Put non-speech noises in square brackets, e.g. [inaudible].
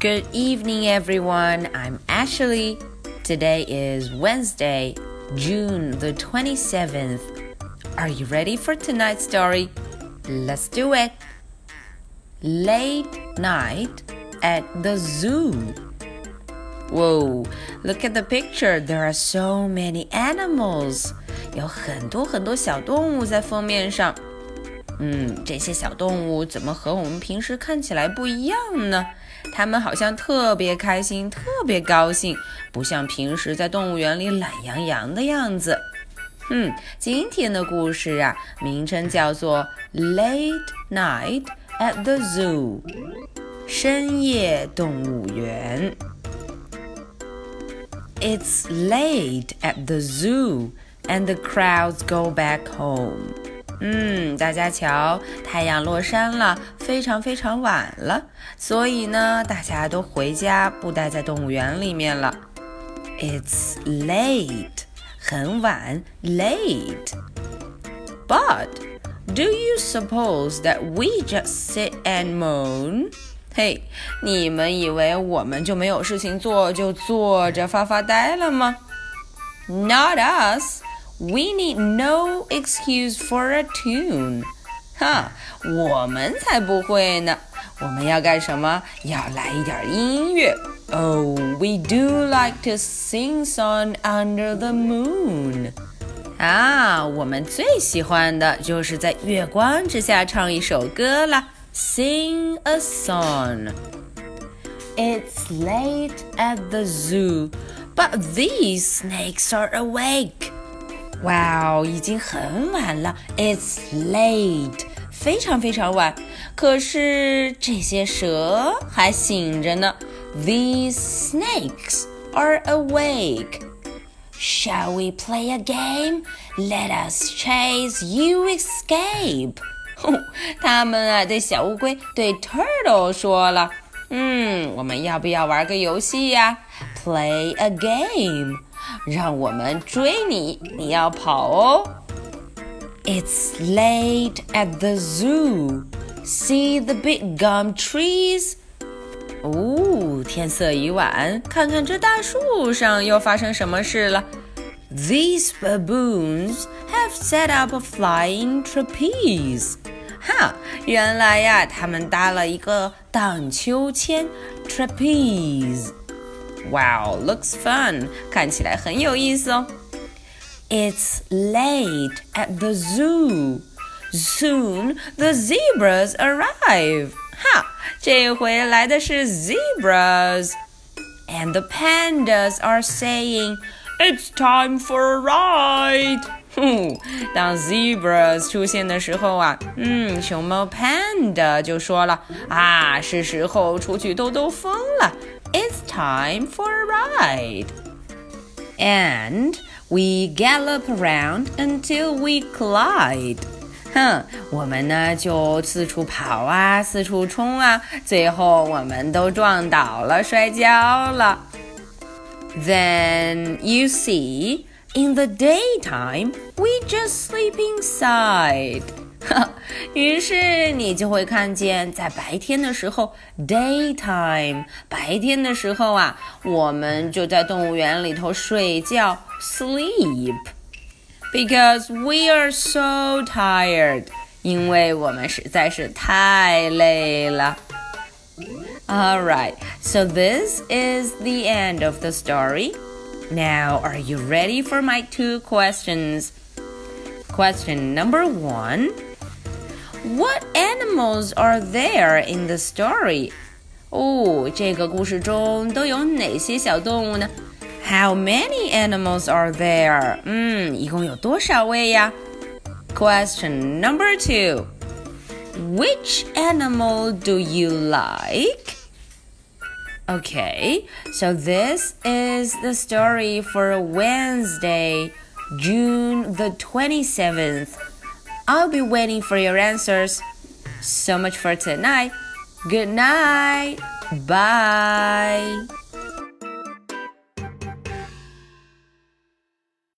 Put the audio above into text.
Good evening, everyone. I'm Ashley. Today is Wednesday, June the 27th. Are you ready for tonight's story? Let's do it. Late night at the zoo. Whoa, look at the picture. There are so many animals. 有很多很多小动物在封面上。嗯，这些小动物怎么和我们平时看起来不一样呢？ 他们好像特别开心，特别高兴，不像平时在动物园里懒洋洋的样子。嗯，今天的故事啊，名称叫做《Late Night at the Zoo》，深夜动物园。It's late at the zoo, and the crowds go back home. 嗯，大家瞧，太阳落山了，非常非常晚了，所以呢，大家都回家，不待在动物园里面了。It's late，很晚，late。But do you suppose that we just sit and moan？嘿，你们以为我们就没有事情做，就坐着发发呆了吗？Not us。We need no excuse for a tune，哈，我们才不会呢！我们要干什么？要来一点音乐。Oh, we do like to sing song under the moon。啊，我们最喜欢的就是在月光之下唱一首歌啦，sing a song。It's late at the zoo, but these snakes are awake. 哇哦，已经很晚了，It's late，非常非常晚。可是这些蛇还醒着呢，These snakes are awake. Shall we play a game? Let us chase, you escape. [laughs] 他们啊，对小乌龟，对 Turtle 说了，嗯，我们要不要玩个游戏呀？Play a game. 让我们追你，你要跑哦。It's late at the zoo. See the big gum trees. 哦，天色已晚，看看这大树上又发生什么事了。These baboons have set up a flying trapeze. 哈，原来呀，他们搭了一个荡秋千 trapeze。 Wow, looks fun. 看起来很有意思哦。It's late at the zoo. Soon the zebras arrive. 哈，这回来的是 zebras. And the pandas are saying, "It's time for a ride." [laughs] 哼，当 zebras 出现的时候啊，嗯，熊猫 panda 就说了啊，是时候出去兜兜风了。 it's time for a ride. And we gallop around until we collide. 哼，我们呢就四处跑啊，四处冲啊，最后我们都撞倒了，摔跤了。Then you see, in the daytime, we just sleep inside. [laughs] 于是你就会看见，在白天的时候，daytime，白天的时候啊，我们就在动物园里头睡觉，sleep，because we are so tired，因为我们实在是太累了。All right, so this is the end of the story. Now, are you ready for my two questions? Question number one. What animals are there in the story? 哦，这个故事中都有哪些小动物呢？How many animals are there? 嗯，一共有多少位呀？Question number two. Which animal do you like? Okay, so this is the story for Wednesday, June the 27th. I'll be waiting for your answers. So much for tonight. Good night. Bye.